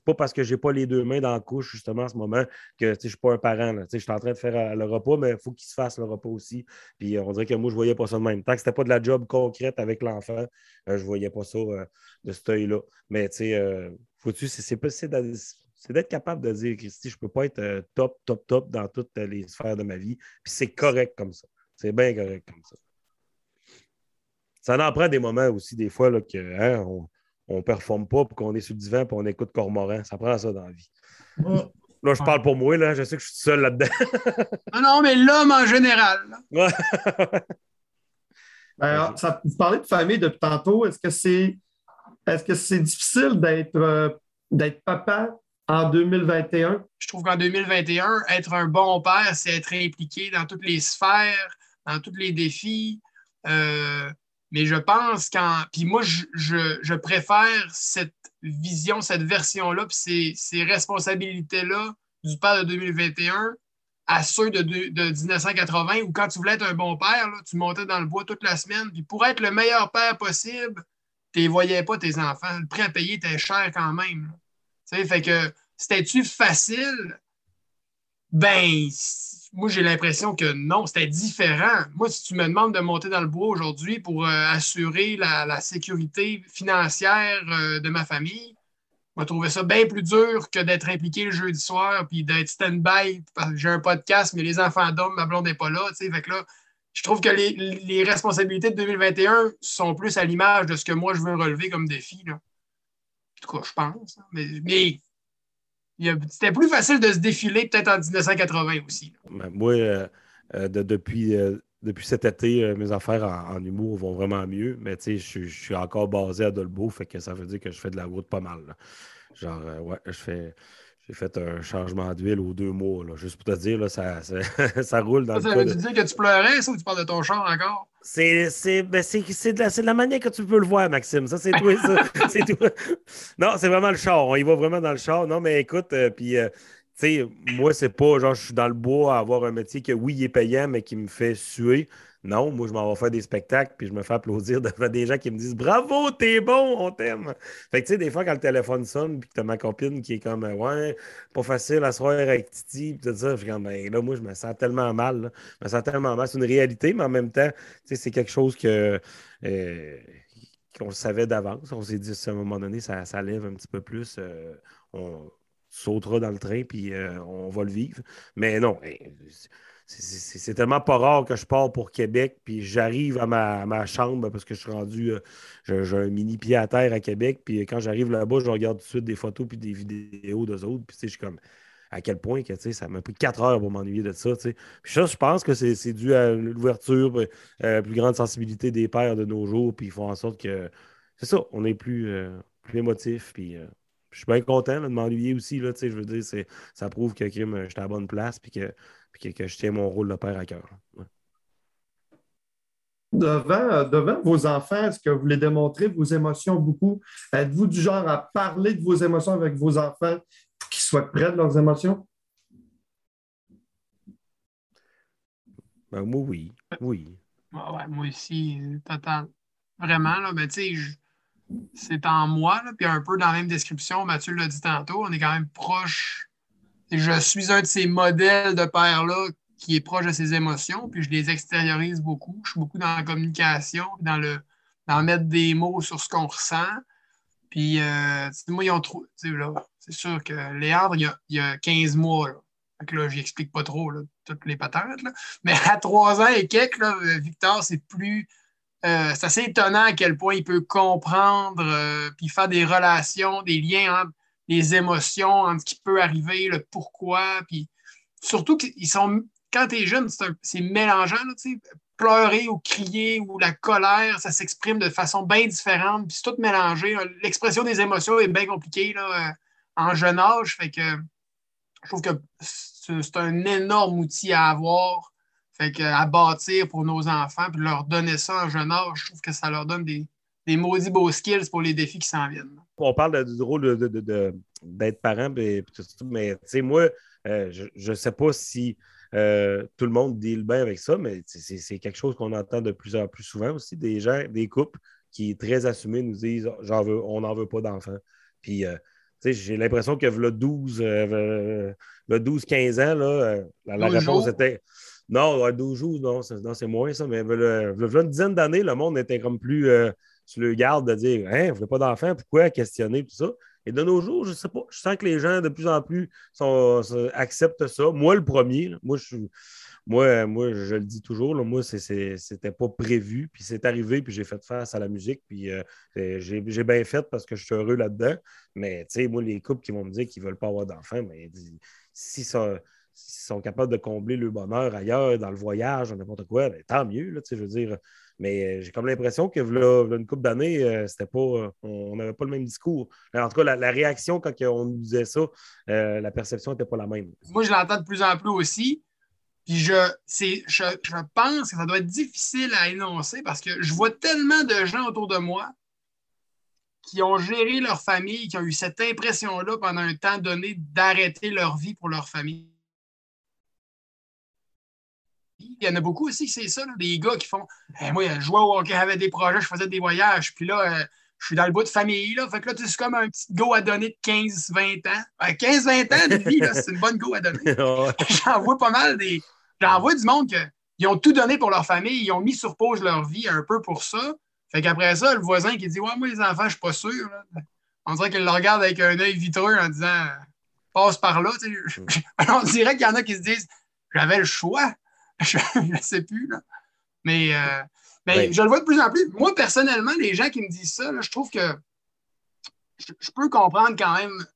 pas parce que je n'ai pas les deux mains dans la couche, justement, en ce moment, que je suis pas un parent. Je suis en train de faire euh, le repas, mais il faut qu'il se fasse le repas aussi. Puis euh, on dirait que moi, je voyais pas ça de même. Tant que ce n'était pas de la job concrète avec l'enfant, euh, je voyais pas ça de cet œil-là. Mais tu sais, faut-tu, c'est c'est d'être capable de dire, Christy, je ne peux pas être top, top, top dans toutes les sphères de ma vie. Puis c'est correct comme ça. C'est bien correct comme ça. Ça en prend des moments aussi, des fois, là, que hein, ne performe pas, pour qu'on est sur le divan, et on écoute Cormoran. Ça prend ça dans la vie. Là, je parle pour moi, là. je sais que je suis seul là-dedans. ah non, mais l'homme en général. Ben, ça, vous parlez de famille depuis tantôt. Est-ce que c'est est-ce que c'est difficile d'être euh, d'être papa en 2021? Je trouve qu'en 2021, être un bon père, c'est être impliqué dans toutes les sphères, dans tous les défis. Euh, mais je pense qu'en. Puis moi, je, préfère cette vision, cette version-là, puis ces, ces responsabilités-là du père de 2021 à ceux de, de, 1980 où quand tu voulais être un bon père, tu montais dans le bois toute la semaine. Puis pour être le meilleur père possible, tu ne voyais pas tes enfants. Le prix à payer était cher quand même. Fait que c'était-tu facile? Ben, moi, j'ai l'impression que non, c'était différent. Moi, si tu me demandes de monter dans le bois aujourd'hui pour euh, assurer la, sécurité financière euh, de ma famille, je trouver ça bien plus dur que d'être impliqué le jeudi soir puis d'être stand-by. J'ai un podcast, mais les enfants dorment, ma blonde n'est pas là. Fait que là, je trouve que les, responsabilités de 2021 sont plus à l'image de ce que moi je veux relever comme défi. Là. En tout cas, je pense. Hein. Mais, c'était plus facile de se défiler peut-être en 1980 aussi. Ben, moi, euh, euh, depuis, euh, depuis cet été, mes affaires en, humour vont vraiment mieux. Mais tu sais, je, suis encore basé à Dolbeau, fait que ça veut dire que je fais de la route pas mal. Genre, ouais, je fais. J'ai fait un changement d'huile aux deux mois, là, juste pour te dire, là, ça, ça, roule dans ça, le Ça veut dire que tu pleurais, ça, ou tu parles de ton char encore? C'est ben de, la, de la manière que tu peux le voir, Maxime. Ça, c'est tout. c'est tout. Non, c'est vraiment le char. On y va vraiment dans le char. Non, mais écoute, euh, puis, euh, tu sais, moi, c'est pas genre, je suis dans le bois à avoir un métier que, oui, il est payant, mais qui me fait suer. Non, moi, je m'en vais faire des spectacles, puis je me fais applaudir devant des gens qui me disent Bravo, t'es bon, on t'aime. Fait que, tu sais, des fois, quand le téléphone sonne, puis que t'as ma copine qui est comme Ouais, pas facile à se voir avec Titi, tout ça, je suis comme Ben là, moi, je me sens tellement mal. Je me sens tellement mal. C'est une réalité, mais en même temps, tu sais, c'est quelque chose que. Euh, qu'on savait d'avance. On s'est dit, à un moment donné, ça, ça lève un petit peu plus. Euh, on sautera dans le train, puis euh, on va le vivre. Mais non, c'est tellement pas rare que je pars pour Québec, puis j'arrive à ma, chambre parce que je suis rendu, euh, j'ai un mini pied à terre à Québec, puis quand j'arrive là-bas, je regarde tout de suite des photos puis des vidéos d'eux autres, puis je suis comme à quel point que ça m'a pris quatre heures pour m'ennuyer de ça. Puis ça, je pense que c'est dû à l'ouverture, euh, plus grande sensibilité des pères de nos jours, puis ils font en sorte que c'est ça, on est plus, euh, plus émotif, puis je suis bien content de m'ennuyer aussi. Là, je veux dire, ça prouve que Kim, j'étais à la bonne place puis que, que, je tiens mon rôle de père à cœur. Devant, devant vos enfants, est-ce que vous les démontrez vos émotions beaucoup? Êtes-vous du genre à parler de vos émotions avec vos enfants pour qu'ils soient près de leurs émotions? Ben, moi, oui. Oui. moi aussi, total. Vraiment, là, ben, tu sais, je c'est en moi, puis un peu dans la même description, Mathieu l'a dit tantôt, on est quand même proche. Je suis un de ces modèles de père-là qui est proche de ses émotions, puis je les extériorise beaucoup. Je suis beaucoup dans la communication, dans le dans mettre des mots sur ce qu'on ressent. Puis, euh, moi, ils ont trop. C'est sûr que Léandre, il y a, 15 mois, là. Fait là, je n'explique pas trop toutes les patentes. Mais à 3 ans et quelques, là, Victor, c'est plus euh, c'est assez étonnant à quel point il peut comprendre euh, puis faire des relations, des liens entre les émotions, entre ce qui peut arriver, le pourquoi. Puis surtout qu'ils sont, quand tu es jeune, c'est mélangeant. pleurer ou crier ou la colère, ça s'exprime de façon bien différente. Puis c'est tout mélangé. L'expression des émotions est bien compliquée là, euh, en jeune âge. Fait que je trouve que c'est un énorme outil à avoir à bâtir pour nos enfants, puis leur donner ça en jeune âge, je trouve que ça leur donne des, des maudits beaux skills pour les défis qui s'en viennent. On parle du rôle d'être parent, mais, mais moi, euh, je ne sais pas si euh, tout le monde deal bien avec ça, mais c'est quelque chose qu'on entend de plus en plus souvent aussi. Des gens, des couples qui, très assumés, nous disent veux, on n'en veut pas d'enfants. Puis, euh, j'ai l'impression que le 12, le 12-15 ans, là, la, réponse était non, 12 jours, non, c'est moins ça. Mais y a une dizaine d'années, le monde était comme plus euh, sur le garde de dire Hein, vous n'avez pas d'enfants, pourquoi questionner tout ça? Et de nos jours, je sais pas, je sens que les gens de plus en plus acceptent ça. Moi, le premier, moi, je Moi, moi, je le dis toujours, là, moi, c'était pas prévu, puis c'est arrivé, puis j'ai fait face à la musique, puis euh, j'ai bien fait parce que je suis heureux là-dedans. Mais, tu sais, moi, les couples qui vont me dire qu'ils ne veulent pas avoir d'enfants, mais si ça s'ils sont capables de combler le bonheur ailleurs, dans le voyage, n'importe quoi, ben, tant mieux, là, je veux dire. Mais euh, j'ai comme l'impression que là, une couple d'années, euh, c'était pas, euh, on n'avait pas le même discours. En tout cas, la, réaction quand on nous disait ça, la perception n'était pas la même. Moi, je l'entends de plus en plus aussi. Puis je, je, je pense que ça doit être difficile à énoncer parce que je vois tellement de gens autour de moi qui ont géré leur famille, qui ont eu cette impression-là pendant un temps donné d'arrêter leur vie pour leur famille. Il y en a beaucoup aussi, c'est ça, des gars qui font Moi, je jouais au hockey, j'avais des projets, je faisais des voyages, puis là, euh, je suis dans le bout de famille. Là, fait que là, c'est comme un petit go à donner de 15-20 ans. 15-20 ans de vie, c'est une bonne go à donner. J'en vois pas mal des. J'en vois du monde qui ont tout donné pour leur famille, ils ont mis sur pause leur vie un peu pour ça. Fait qu'après ça, le voisin qui dit Ouais, moi, les enfants, je suis pas sûr. On dirait qu'il le regarde avec un œil vitreux en disant Passe par là. On dirait qu'il y en a qui se disent J'avais le choix. je ne sais plus. Là. Mais, euh, ben, je le vois de plus en plus. Moi, personnellement, les gens qui me disent ça, je trouve que je, peux comprendre quand même.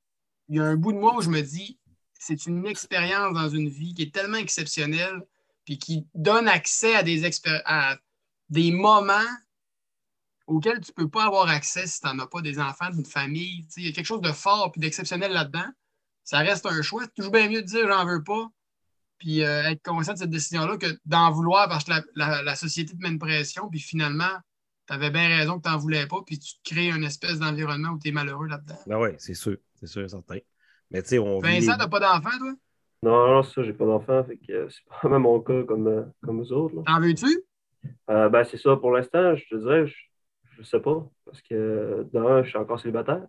Il y a un bout de moi où je me dis, c'est une expérience dans une vie qui est tellement exceptionnelle, puis qui donne accès à des, à des moments auxquels tu ne peux pas avoir accès si tu n'en as pas des enfants, d'une famille. Il y a quelque chose de fort et d'exceptionnel là-dedans. Ça reste un choix. C'est toujours bien mieux de dire j'en veux pas, puis euh, être conscient de cette décision-là que d'en vouloir parce que la, société te met une pression, puis finalement, tu avais bien raison que tu n'en voulais pas, puis tu te crées une espèce d'environnement où tu es malheureux là-dedans. Ben oui, c'est sûr, c'est sûr, certain. Mais tu sais, on. Vincent, tu n'as pas d'enfant, toi? Non, non, ça, j'ai pas d'enfant, fait que euh, c'est pas même mon cas comme, euh, comme vous autres. T'en veux-tu? ben, c'est ça pour l'instant, je te dirais, je, ne sais pas, parce que d'un, je suis encore célibataire.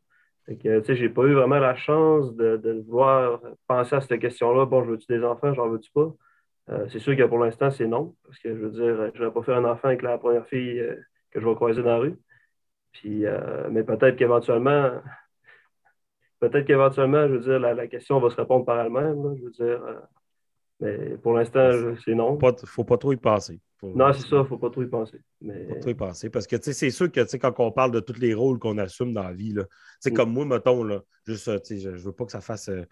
Tu sais, j'ai pas eu vraiment la chance de, de vouloir penser à cette question-là. Bon, je veux-tu des enfants, j'en veux-tu pas? Euh, c'est sûr que pour l'instant, c'est non. Parce que je veux dire, je vais pas faire un enfant avec la première fille euh, que je vais croiser dans la rue. Puis, euh, mais peut-être qu'éventuellement, peut-être qu'éventuellement, je veux dire, la, question va se répondre par elle-même. Je veux dire, mais pour l'instant, c'est non. Il ne faut pas trop y Non, c'est ça, il ne faut pas trop y penser. Mais... Pas trop y penser. Parce que c'est sûr que quand on parle de tous les rôles qu'on assume dans la vie, là, comme moi, mettons, là, juste, je ne veux pas que ça fasse. Euh,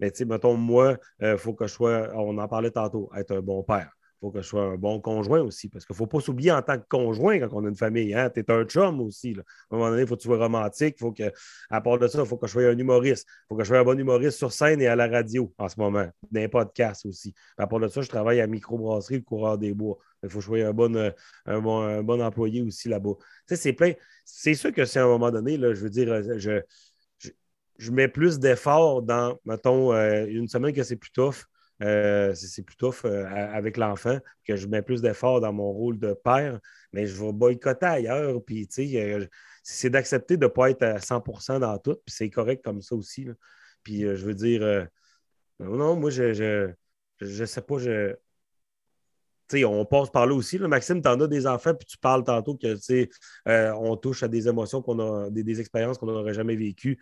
mais mettons, moi, il euh, faut que je sois, on en parlait tantôt, être un bon père. Il faut que je sois un bon conjoint aussi, parce qu'il ne faut pas s'oublier en tant que conjoint quand on a une famille. Hein? Tu es un chum aussi. Là. À un moment donné, il faut que tu sois romantique. Faut que, à part de ça, il faut que je sois un humoriste. Il faut que je sois un bon humoriste sur scène et à la radio en ce moment, dans les podcasts aussi. À part de ça, je travaille à Microbrasserie, le coureur des bois. Il faut je sois un bon, euh, un bon, employé aussi là-bas. c'est plein. C'est sûr que c'est à un moment donné, là, je veux dire, euh, je, je, mets plus d'efforts dans, mettons, euh, une semaine que c'est plus tough euh, c'est plutôt euh, avec l'enfant que je mets plus d'efforts dans mon rôle de père, mais je vais boycotter ailleurs. Puis, euh, c'est d'accepter de ne pas être à 100 dans tout, puis c'est correct comme ça aussi. Puis, je veux dire, non, moi, je, je, sais pas, je. On passe par là aussi. Maxime, tu en as des enfants, puis tu parles tantôt que on touche à des émotions qu'on a, des, expériences qu'on n'aurait jamais vécues.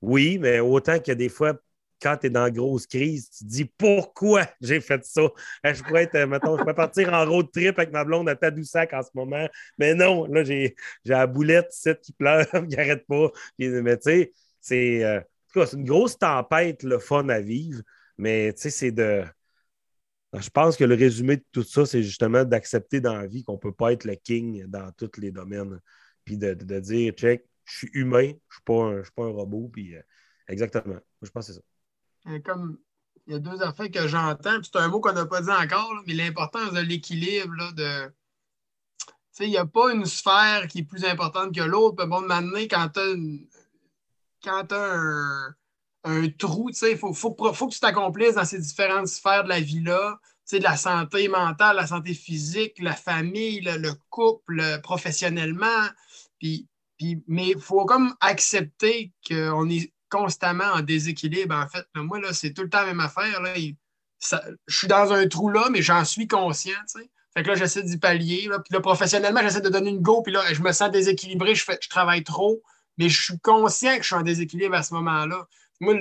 Oui, mais autant a des fois quand tu es dans grosse crise, tu te dis pourquoi j'ai fait ça? Euh, je pourrais être, euh, mettons, je pourrais partir en road trip avec ma blonde à Tadoussac en ce moment. Mais non, là, j'ai la boulette cette qui pleure, qui n'arrête pas. Mais tu sais, c'est euh, c'est une grosse tempête, le fun à vivre. Mais tu sais, c'est de. Je pense que le résumé de tout ça, c'est justement d'accepter dans la vie qu'on ne peut pas être le king dans tous les domaines. Puis de, dire, check, je suis humain, je ne suis, pas un robot. Puis exactement. Je pense que c'est ça comme il y a deux affaires que j'entends, c'est un mot qu'on n'a pas dit encore, mais l'importance de l'équilibre, de. il n'y a pas une sphère qui est plus importante que l'autre. Bon, maintenant, quand tu as, un, trou, il faut, faut, faut, que tu t'accomplisses dans ces différentes sphères de la vie-là. De la santé mentale, la santé physique, la famille, le, couple, professionnellement. Puis, puis, mais il faut comme accepter qu'on est constamment en déséquilibre, en fait. moi, là, c'est tout le temps la même affaire. Là. je suis dans un trou là, mais j'en suis conscient. Fait que là, j'essaie d'y pallier. Là. Puis là, professionnellement, j'essaie de donner une go, puis là, je me sens déséquilibré, je, je travaille trop, mais je suis conscient que je suis en déséquilibre à ce moment-là. Moi,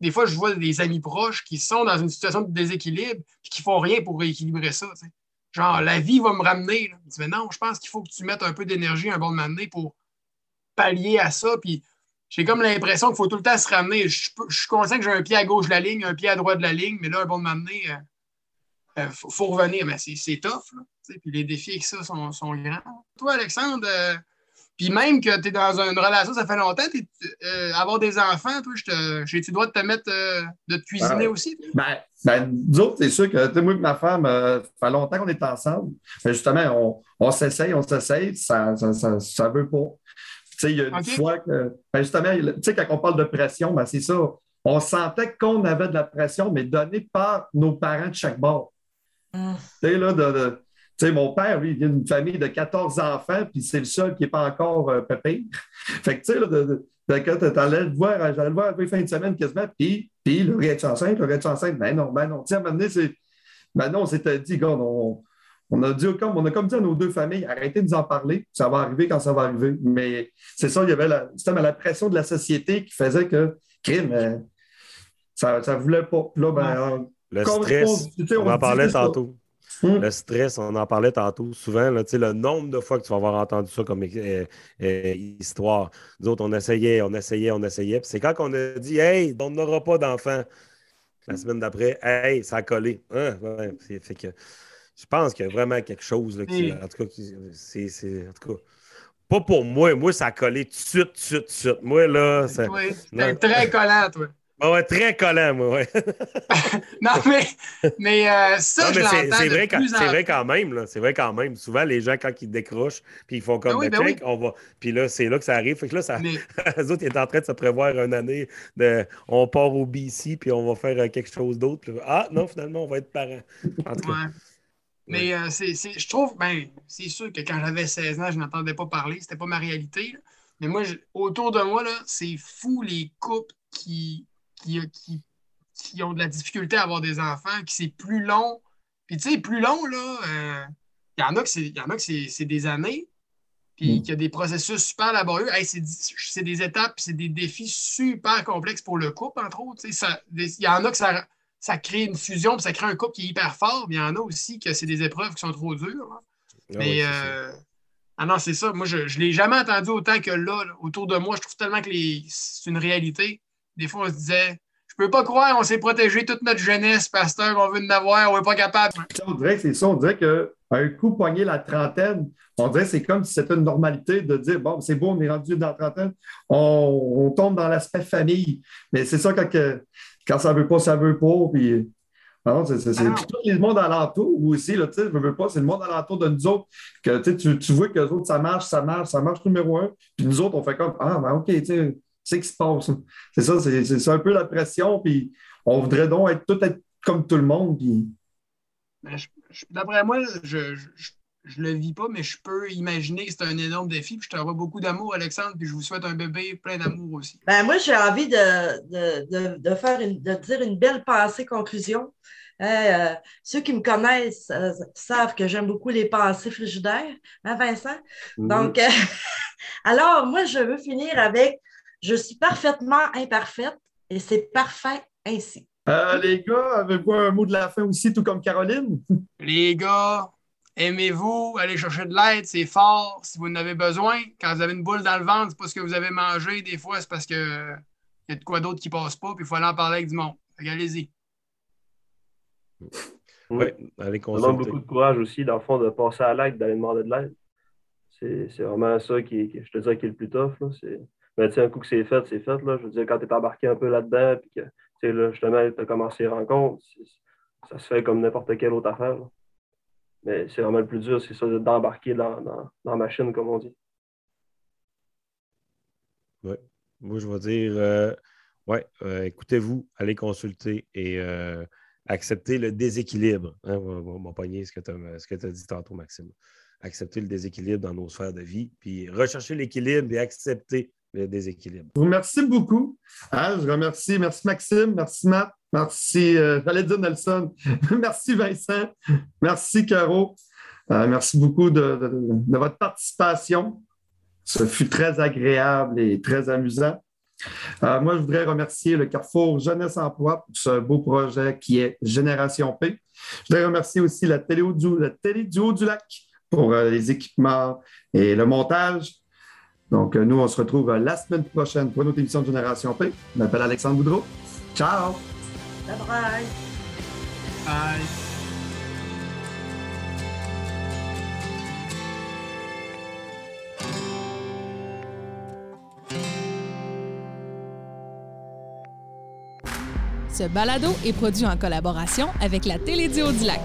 des fois, je vois des amis proches qui sont dans une situation de déséquilibre et qui font rien pour rééquilibrer ça. Genre, la vie va me ramener. mais non, je pense qu'il faut que tu mettes un peu d'énergie un bon moment donné pour pallier à ça. Puis j'ai comme l'impression qu'il faut tout le temps se ramener. Je, suis conscient que j'ai un pied à gauche de la ligne, un pied à droite de la ligne, mais là, un bon de m'amener, il euh, euh, faut, revenir. Mais c'est tough. Là, puis les défis avec ça sont, sont grands. Toi, Alexandre, euh, puis même que tu es dans une relation, ça fait longtemps, avoir des enfants, toi, j'ai-tu le droit de te mettre, de te cuisiner aussi? Ben, ben, nous autres, c'est sûr que moi et ma femme, ça fait longtemps qu'on est ensemble. justement, on, on s'essaye, on s'essaye, ça ne ça, ça, veut pas il y a une fois que, ben, justement, quand on parle de pression, ben, c'est ça. On sentait qu'on avait de la pression, mais donnée par nos parents de chaque bord. Mm. Là, de, mon père, lui, il vient d'une famille de 14 enfants, puis c'est le seul qui n'est pas encore euh, pépé. fait que, tu sais, de, quand tu allais le voir, j'allais le voir la fin de semaine quasiment, puis, puis le tu enceinte, le tu enceinte. Ben non, ben non. Tu sais, à un moment donné, c'est. Ben non, on s'était dit, gars, on, on a, dit, comme, on a comme dit à nos deux familles, arrêtez de nous en parler, ça va arriver quand ça va arriver. Mais c'est ça, il y avait la, la pression de la société qui faisait que, crime, euh, ça ne voulait pas. Là, ben, le stress, on, en parlait tantôt. Hmm. Le stress, on en parlait tantôt souvent, là, le nombre de fois que tu vas avoir entendu ça comme euh, euh, histoire. Nous autres, on essayait, on essayait, on essayait. c'est quand on a dit Hey, on n'aura pas d'enfants. La semaine d'après, hey, ça a collé. Hein? fait que je pense qu'il y a vraiment quelque chose là, qui, en tout cas, c'est, en tout cas, pas pour moi. Moi, ça a collé tout de suite, tout de suite. Moi, là, ça. très collant, toi. Ouais, très collant, moi, ouais. non, mais, mais euh, ça, je l'entends c'est vrai, c'est vrai quand même, là. C'est vrai quand même. Souvent, les gens, quand ils décrochent, puis ils font comme ben, ben on va. Puis là, c'est là que ça arrive. Fait que là, ça... les autres, ils sont en train de se prévoir une année de on part au BC, puis on va faire euh, quelque chose d'autre. Ah, non, finalement, on va être parents. En tout cas. Mais euh, c'est, je trouve, ben, c'est sûr que quand j'avais 16 ans, je n'entendais pas parler. C'était pas ma réalité. Mais moi, autour de moi, là, c'est fou les couples qui qui, qui, ont de la difficulté à avoir des enfants, qui c'est plus long. Puis tu sais, plus long, là, euh, il y en a que c'est des années, puis mm. qu'il y a des processus super laborieux. c'est des étapes, c'est des défis super complexes pour le couple, entre autres. Il y en a que ça, ça crée une fusion, puis ça crée un couple qui est hyper fort, mais il y en a aussi que c'est des épreuves qui sont trop dures. Hein. Ah mais euh, ah non, c'est ça. Moi, je ne l'ai jamais entendu autant que là, autour de moi. Je trouve tellement que c'est une réalité des fois, on se disait Je peux pas croire, on s'est protégé toute notre jeunesse, pasteur, on veut en avoir, on n'est pas capable. On dirait que c'est ça, on dirait qu'un coup poigné la trentaine, on dirait que c'est comme si c'était une normalité de dire Bon, c'est bon, on est rendu dans la trentaine, on, tombe dans l'aspect famille. Mais c'est ça quand, quand ça veut pas, ça veut pas. Puis c'est ah tout le monde alentour aussi, là, tu veux pas, c'est le monde alentour de nous autres que tu, tu vois que les autres, ça marche, ça marche, ça marche numéro un. Puis nous autres, on fait comme Ah, ben OK, tu sais, c'est qui se passe. C'est ça, c'est un peu la pression, puis on voudrait donc être tout être comme tout le monde. D'après moi, je, ne le vis pas, mais je peux imaginer que c'est un énorme défi. Puis je t'envoie beaucoup d'amour, Alexandre, puis je vous souhaite un bébé plein d'amour aussi. Ben, moi, j'ai envie de, faire de dire une belle pensée conclusion. Euh, ceux qui me connaissent euh, savent que j'aime beaucoup les pensées frigidaires, hein, Vincent? Mm-hmm. Donc, alors, moi, je veux finir avec je suis parfaitement imparfaite et c'est parfait ainsi. Euh, les gars, avez-vous un mot de la fin aussi, tout comme Caroline? Les gars, aimez-vous, allez chercher de l'aide, c'est fort. Si vous en avez besoin, quand vous avez une boule dans le ventre, c'est pas ce que vous avez mangé. Des fois, c'est parce qu'il y a de quoi d'autre qui passe pas, puis il faut aller en parler avec du monde. Allez-y. Oui, allez Ça demande beaucoup de courage aussi, dans le fond, de passer à l'acte, d'aller demander de l'aide. C'est vraiment ça qui, je te dirais, qui est le plus tough. Mais tu un coup que c'est fait, c'est fait. Là. Je veux dire, quand tu es embarqué un peu là-dedans, puis que là, justement, tu as commencé les rencontres, ça se fait comme n'importe quelle autre affaire. Mais c'est vraiment le plus dur, c'est ça d'embarquer dans, dans, la machine, comme on dit. Oui. Moi, je vais dire, euh, ouais, euh, écoutez-vous, allez consulter et euh, accepter le déséquilibre. Hein, on va pogner ce que tu as, as, dit tantôt, Maxime. Accepter le déséquilibre dans nos sphères de vie, puis rechercher l'équilibre et accepter le déséquilibre. Je vous remercie beaucoup. Hein, je remercie, merci Maxime, merci Matt, merci, euh, Nelson, merci Vincent, merci Caro, euh, merci beaucoup de, votre participation. Ce fut très agréable et très amusant. Euh, moi, je voudrais remercier le Carrefour Jeunesse Emploi pour ce beau projet qui est Génération P. Je voudrais remercier aussi la la télé du Haut du Lac pour les équipements et le montage. Donc, euh, nous, on se retrouve euh, la semaine prochaine pour une autre émission de Génération P. Je m'appelle Alexandre Boudreau. Ciao! Bye bye! Bye! Ce balado est produit en collaboration avec la Télédio du Lac.